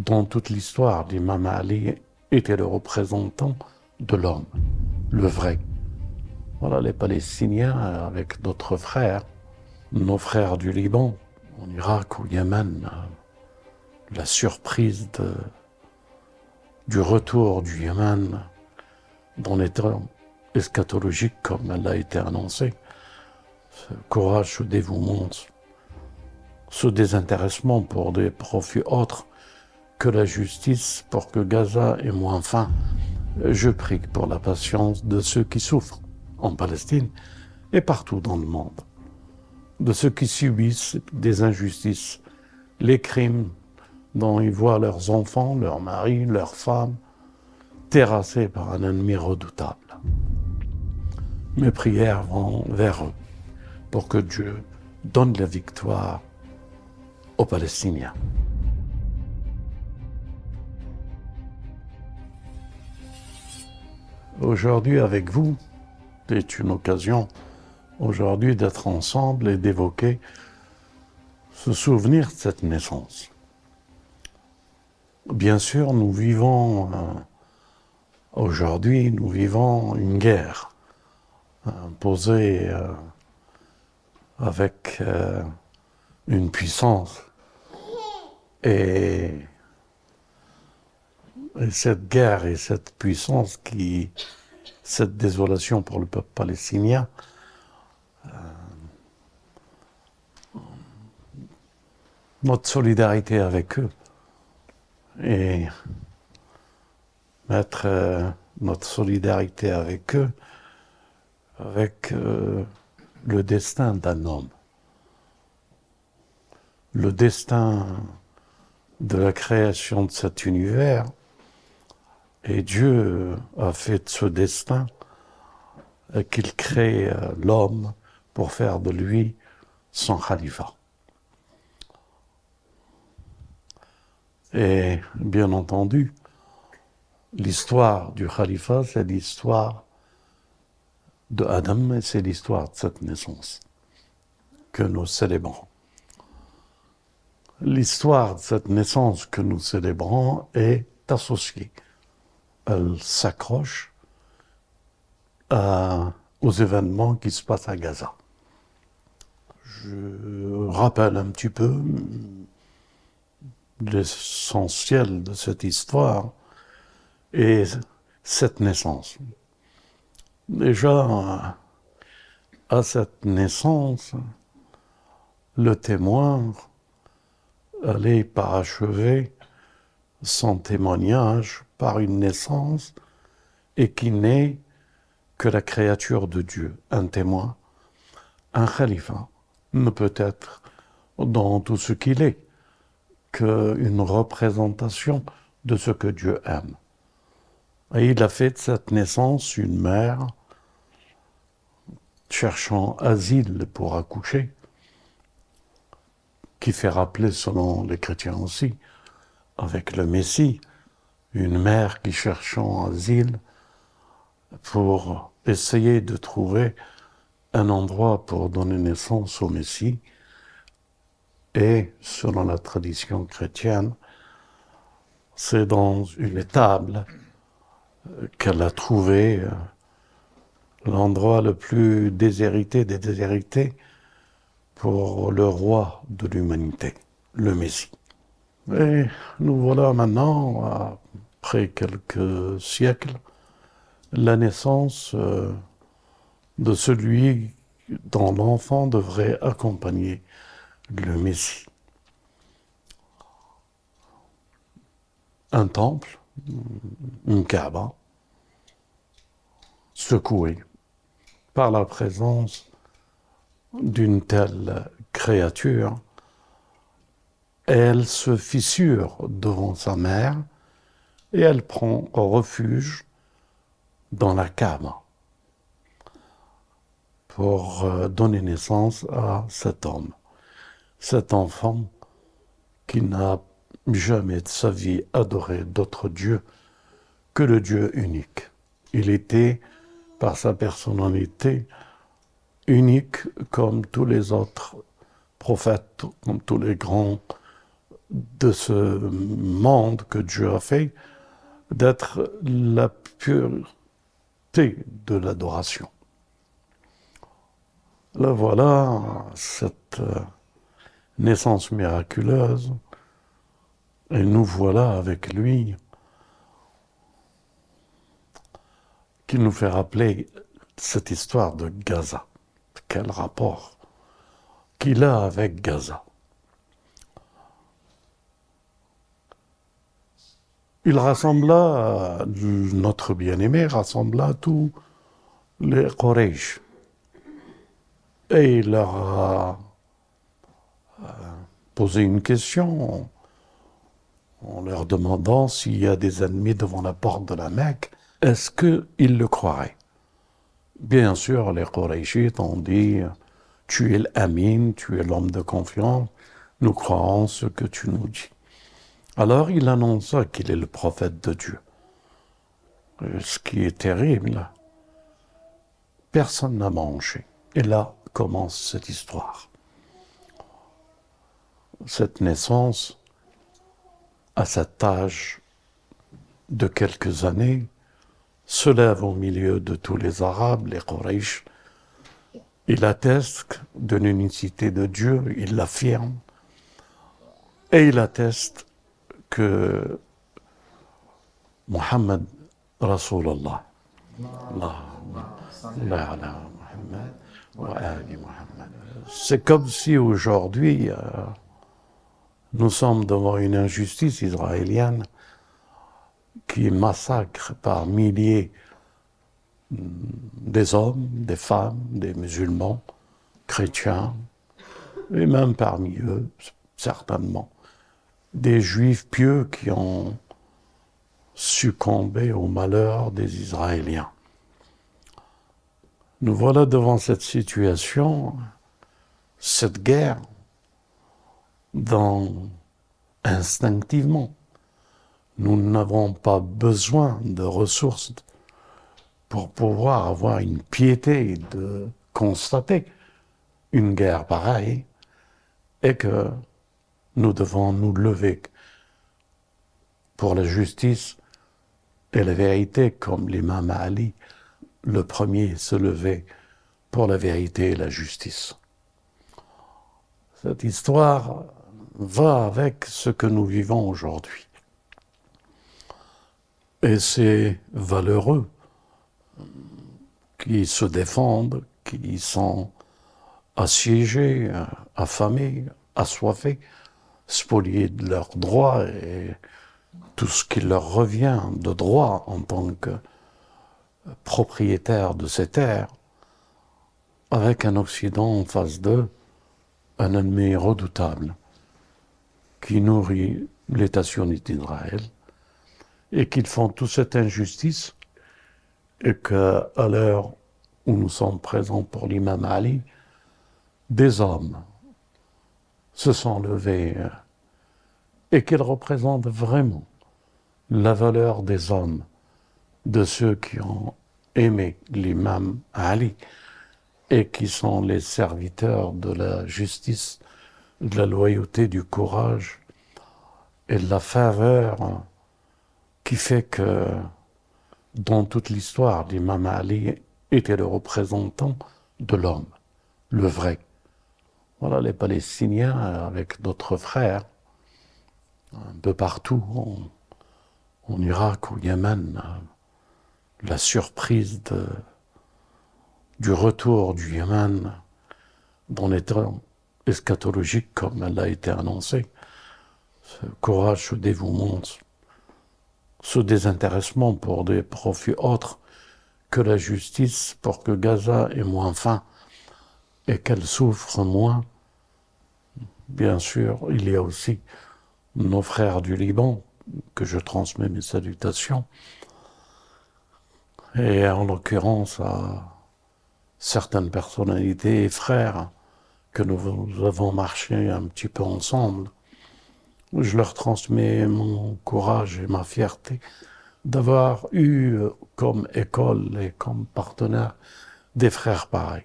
dans toute l'histoire, l'imam Ali était le représentant de l'homme, le vrai. Voilà, les Palestiniens, avec d'autres frères, nos frères du Liban, en Irak, au Yémen, la surprise du retour du Yémen dans l'état eschatologique comme elle a été annoncée, ce courage, ce dévouement, ce désintéressement pour des profits autres que la justice pour que Gaza ait moins faim. Je prie pour la patience de ceux qui souffrent en Palestine et partout dans le monde, de ceux qui subissent des injustices, les crimes dont ils voient leurs enfants, leurs maris, leurs femmes terrassés par un ennemi redoutable. Mes prières vont vers eux pour que Dieu donne la victoire aux Palestiniens. Aujourd'hui avec vous, c'est une occasion aujourd'hui d'être ensemble et d'évoquer ce souvenir de cette naissance. Bien sûr, nous vivons euh, aujourd'hui, nous vivons une guerre imposée euh, avec euh, une puissance et, cette guerre et cette puissance qui, cette désolation pour le peuple palestinien, notre solidarité avec eux et mettre euh, notre solidarité avec eux, avec euh, le destin d'un homme, le destin de la création de cet univers. Et Dieu a fait de ce destin qu'il crée euh, l'homme pour faire de lui son khalifa. Et bien entendu, l'histoire du khalifa, c'est l'histoire de Adam et c'est l'histoire de cette naissance que nous célébrons. L'histoire de cette naissance que nous célébrons est associée. Elle s'accroche aux événements qui se passent à Gaza. Je rappelle un petit peu l'essentiel de cette histoire est cette naissance. Déjà, à cette naissance, le témoin allait parachever son témoignage par une naissance et qui n'est que la créature de Dieu, un témoin, un khalifa, ne peut être dans tout ce qu'il est qu'une représentation de ce que Dieu aime. Et il a fait de cette naissance une mère cherchant asile pour accoucher, qui fait rappeler, selon les chrétiens aussi, avec le Messie, une mère qui cherchant asile pour essayer de trouver un endroit pour donner naissance au Messie, et, selon la tradition chrétienne, c'est dans une étable euh, qu'elle a trouvé euh, l'endroit le plus déshérité des déshérités pour le roi de l'humanité, le Messie. Et nous voilà maintenant, après quelques siècles, la naissance euh, de celui dont l'enfant devrait accompagner le Messie. Un temple, une Kaaba, secoué par la présence d'une telle créature, elle se fissure devant sa mère et elle prend refuge dans la Kaaba pour euh, donner naissance à cet homme cet enfant qui n'a jamais de sa vie adoré d'autre Dieu que le Dieu unique. Il était, par sa personnalité, unique comme tous les autres prophètes, comme tous les grands de ce monde que Dieu a fait, d'être la pureté de l'adoration. Là voilà cette euh, naissance miraculeuse, et nous voilà avec lui, qui nous fait rappeler cette histoire de Gaza. Quel rapport qu'il a avec Gaza. Il rassembla, notre bien-aimé rassembla tous les Quraysh. Et il leur a euh, posé une question en leur demandant s'il y a des ennemis devant la porte de la Mecque, est-ce qu'ils le croiraient? Bien sûr, les Qurayshites ont dit Tu es l'Amin, tu es l'homme de confiance, nous croyons ce que tu nous dis. Alors il annonça qu'il est le prophète de Dieu. Ce qui est terrible, personne n'a mangé. Et là commence cette histoire. Cette naissance, à cet âge de quelques années, se lève au milieu de tous les Arabes, les Quraysh. Il atteste de l'unicité de Dieu, il l'affirme, et il atteste que Muhammad Rasulallah, c'est comme si aujourd'hui euh, nous sommes devant une injustice israélienne qui massacre par milliers des hommes, des femmes, des musulmans, chrétiens, et même parmi eux, certainement, des juifs pieux qui ont succombé au malheur des Israéliens. Nous voilà devant cette situation, cette guerre, dans instinctivement nous n'avons pas besoin de ressources pour pouvoir avoir une piété de constater une guerre pareille et que nous devons nous lever pour la justice et la vérité comme l'imam Ali, le premier se levait pour la vérité et la justice. Cette histoire va avec ce que nous vivons aujourd'hui. Et c'est valeureux qui se défendent, qui sont assiégés, affamés, assoiffés, spoliés de leurs droits et tout ce qui leur revient de droit en tant que propriétaires de ces terres, avec un Occident en face d'eux, un ennemi redoutable qui nourrit l'État sioniste d'Israël, et qu'ils font toute cette injustice et qu'à l'heure où nous sommes présents pour l'imam Ali, des hommes se sont levés euh, et qu'ils représentent vraiment la valeur des hommes, de ceux qui ont aimé l'imam Ali et qui sont les serviteurs de la justice, de la loyauté, du courage et de la faveur qui fait que dans toute l'histoire, l'imam Ali était le représentant de l'homme, le vrai. Voilà, les Palestiniens, avec d'autres frères, un peu partout, en, Irak, au Yémen, la surprise du retour du Yémen dans l'état eschatologique comme elle a été annoncée, ce courage, ce dévouement, ce désintéressement pour des profits autres que la justice pour que Gaza ait moins faim et qu'elle souffre moins. Bien sûr, il y a aussi nos frères du Liban, que je transmets mes salutations, et en l'occurrence à certaines personnalités et frères que nous avons marché un petit peu ensemble je leur transmets mon courage et ma fierté d'avoir eu comme école et comme partenaire des frères pareils.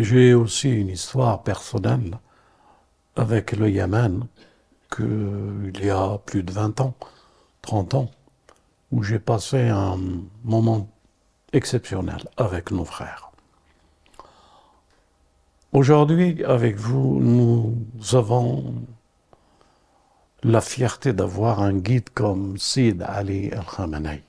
J'ai aussi une histoire personnelle avec le Yémen qu'il y a plus de 20 ans, 30 ans, où j'ai passé un moment exceptionnel avec nos frères. Aujourd'hui, avec vous, nous avons la fierté d'avoir un guide comme Sid Ali Al-Khamenei.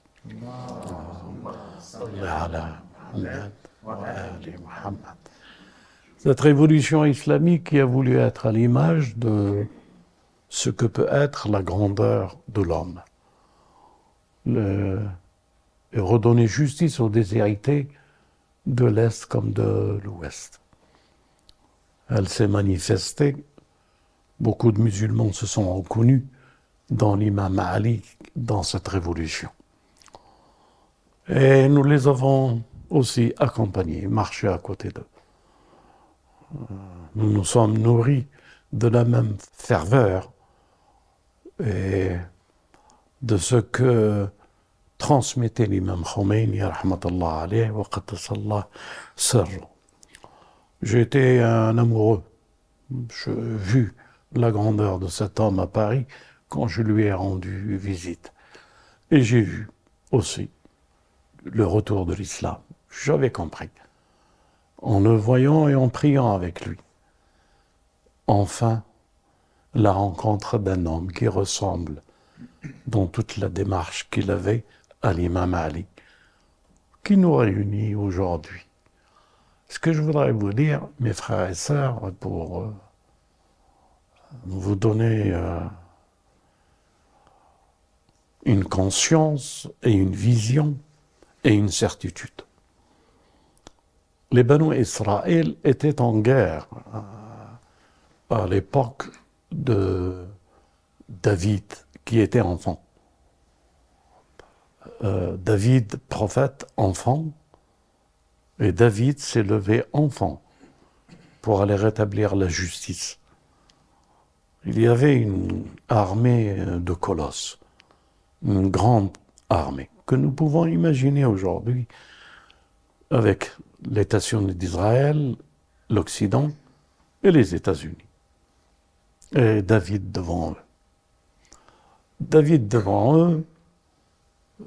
Cette révolution islamique qui a voulu être à l'image de ce que peut être la grandeur de l'homme. et redonner justice aux déshérités de l'Est comme de l'Ouest. Elle s'est manifestée, beaucoup de musulmans se sont reconnus dans l'imam Ali, dans cette révolution. Et nous les avons aussi accompagnés, marchés à côté d'eux. Nous nous sommes nourris de la même ferveur et de ce que transmettait l'imam Khomeini, rahmatullah alayhi, wa J'étais un amoureux. J'ai vu la grandeur de cet homme à Paris quand je lui ai rendu visite. Et j'ai vu aussi le retour de l'islam. J'avais compris. En le voyant et en priant avec lui. Enfin, la rencontre d'un homme qui ressemble dans toute la démarche qu'il avait à l'imam Ali, qui nous réunit aujourd'hui. Ce que je voudrais vous dire, mes frères et sœurs, pour euh, vous donner euh, une conscience et une vision et une certitude. Les Banu Israël étaient en guerre euh, à l'époque de David, qui était enfant. Euh, David, prophète, enfant, et David s'est levé enfant pour aller rétablir la justice. Il y avait une armée de colosses, une grande armée que nous pouvons imaginer aujourd'hui avec l'État-sion d'Israël, l'Occident et les États-Unis et David devant eux. David devant eux,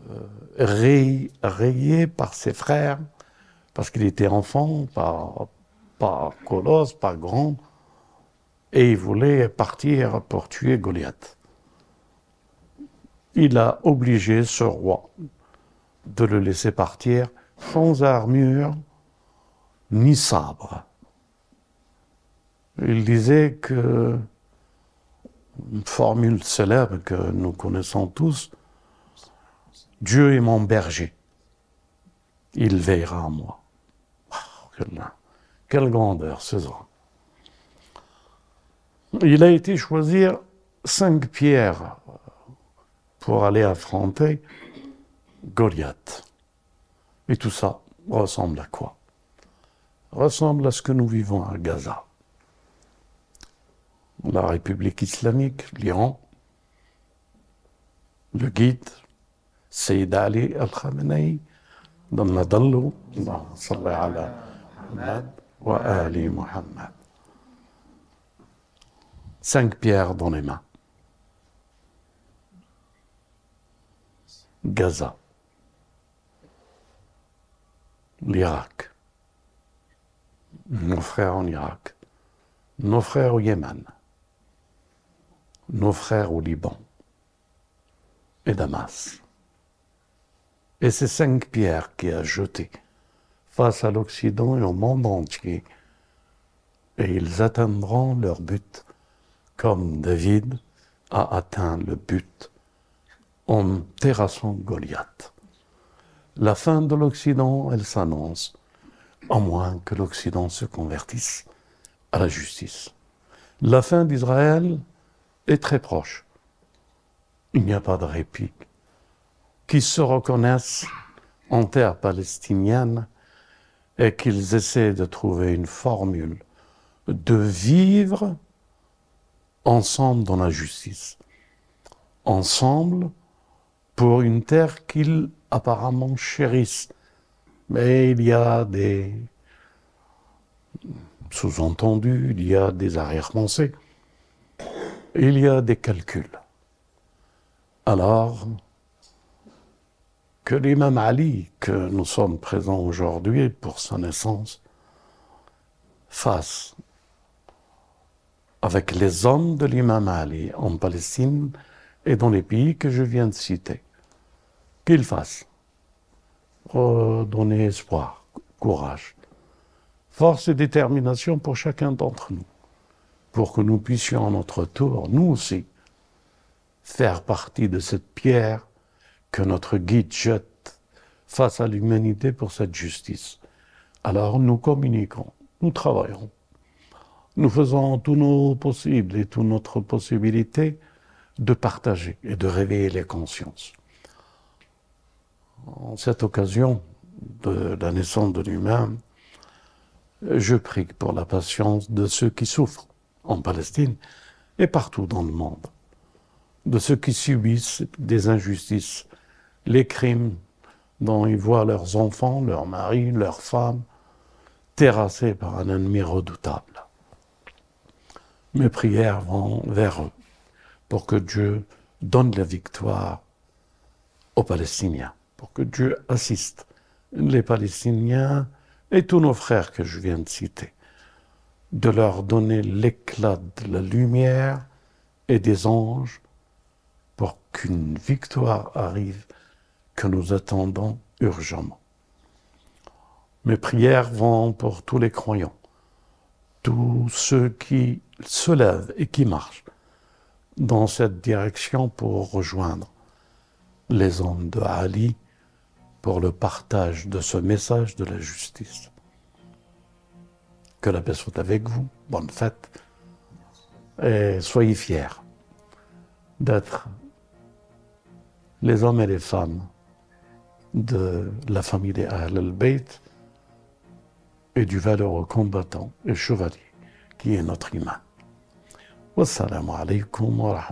euh, rayé, par ses frères, parce qu'il était enfant, pas, pas colosse, pas grand, et il voulait partir pour tuer Goliath. Il a obligé ce roi de le laisser partir sans armure ni sabre. Il disait que une formule célèbre que nous connaissons tous, Dieu est mon berger, il veillera à moi. Quelle, grandeur ce homme. Il a été choisir cinq pierres pour aller affronter Goliath. Et tout ça ressemble à quoi? Ressemble à ce que nous vivons à Gaza la République islamique, l'Iran, le guide, Sayyid Ali al-Khamenei, dans la Dallo, ala wa Ali Muhammad. Cinq pierres dans les mains. Gaza, l'Irak, nos frères en Irak, nos frères au Yémen, nos frères au Liban et Damas. Et ces cinq pierres qu'il a jetées face à l'Occident et au monde entier, et ils atteindront leur but comme David a atteint le but en terrassant Goliath. La fin de l'Occident, elle s'annonce, à moins que l'Occident se convertisse à la justice. La fin d'Israël, est très proche. Il n'y a pas de répit. Qu'ils se reconnaissent en terre palestinienne et qu'ils essaient de trouver une formule de vivre ensemble dans la justice, ensemble pour une terre qu'ils apparemment chérissent. Mais il y a des sous-entendus, il y a des arrière-pensées. il y a des calculs. Alors que l'imam Ali, que nous sommes présents aujourd'hui pour sa naissance, fasse avec les hommes de l'imam Ali en Palestine et dans les pays que je viens de citer, qu'il fasse. Redonner espoir, courage, force et détermination pour chacun d'entre nous, pour que nous puissions à notre tour, nous aussi, faire partie de cette pierre que notre guide jette face à l'humanité pour cette justice. Alors nous communiquons, nous travaillons, nous faisons tout nos possibles et toute notre possibilité de partager et de réveiller les consciences. En cette occasion de la naissance de l'humain, je prie pour la patience de ceux qui souffrent en Palestine et partout dans le monde de ceux qui subissent des injustices, les crimes dont ils voient leurs enfants, leurs maris, leurs femmes terrassés par un ennemi redoutable. Mes prières vont vers eux pour que Dieu donne la victoire aux Palestiniens, pour que Dieu assiste les Palestiniens et tous nos frères que je viens de citer, de leur donner l'éclat de la lumière et des anges pour qu'une victoire arrive que nous attendons urgemment. Mes prières vont pour tous les croyants, tous ceux qui se lèvent et qui marchent dans cette direction pour rejoindre les hommes de Ali pour le partage de ce message de la justice. Que la paix soit avec vous, bonne fête, et soyez fiers d'être les hommes et les femmes de la famille des Ahl al-Bayt et du valeureux combattant et chevalier qui est notre imam. Wassalamu alaikum wa.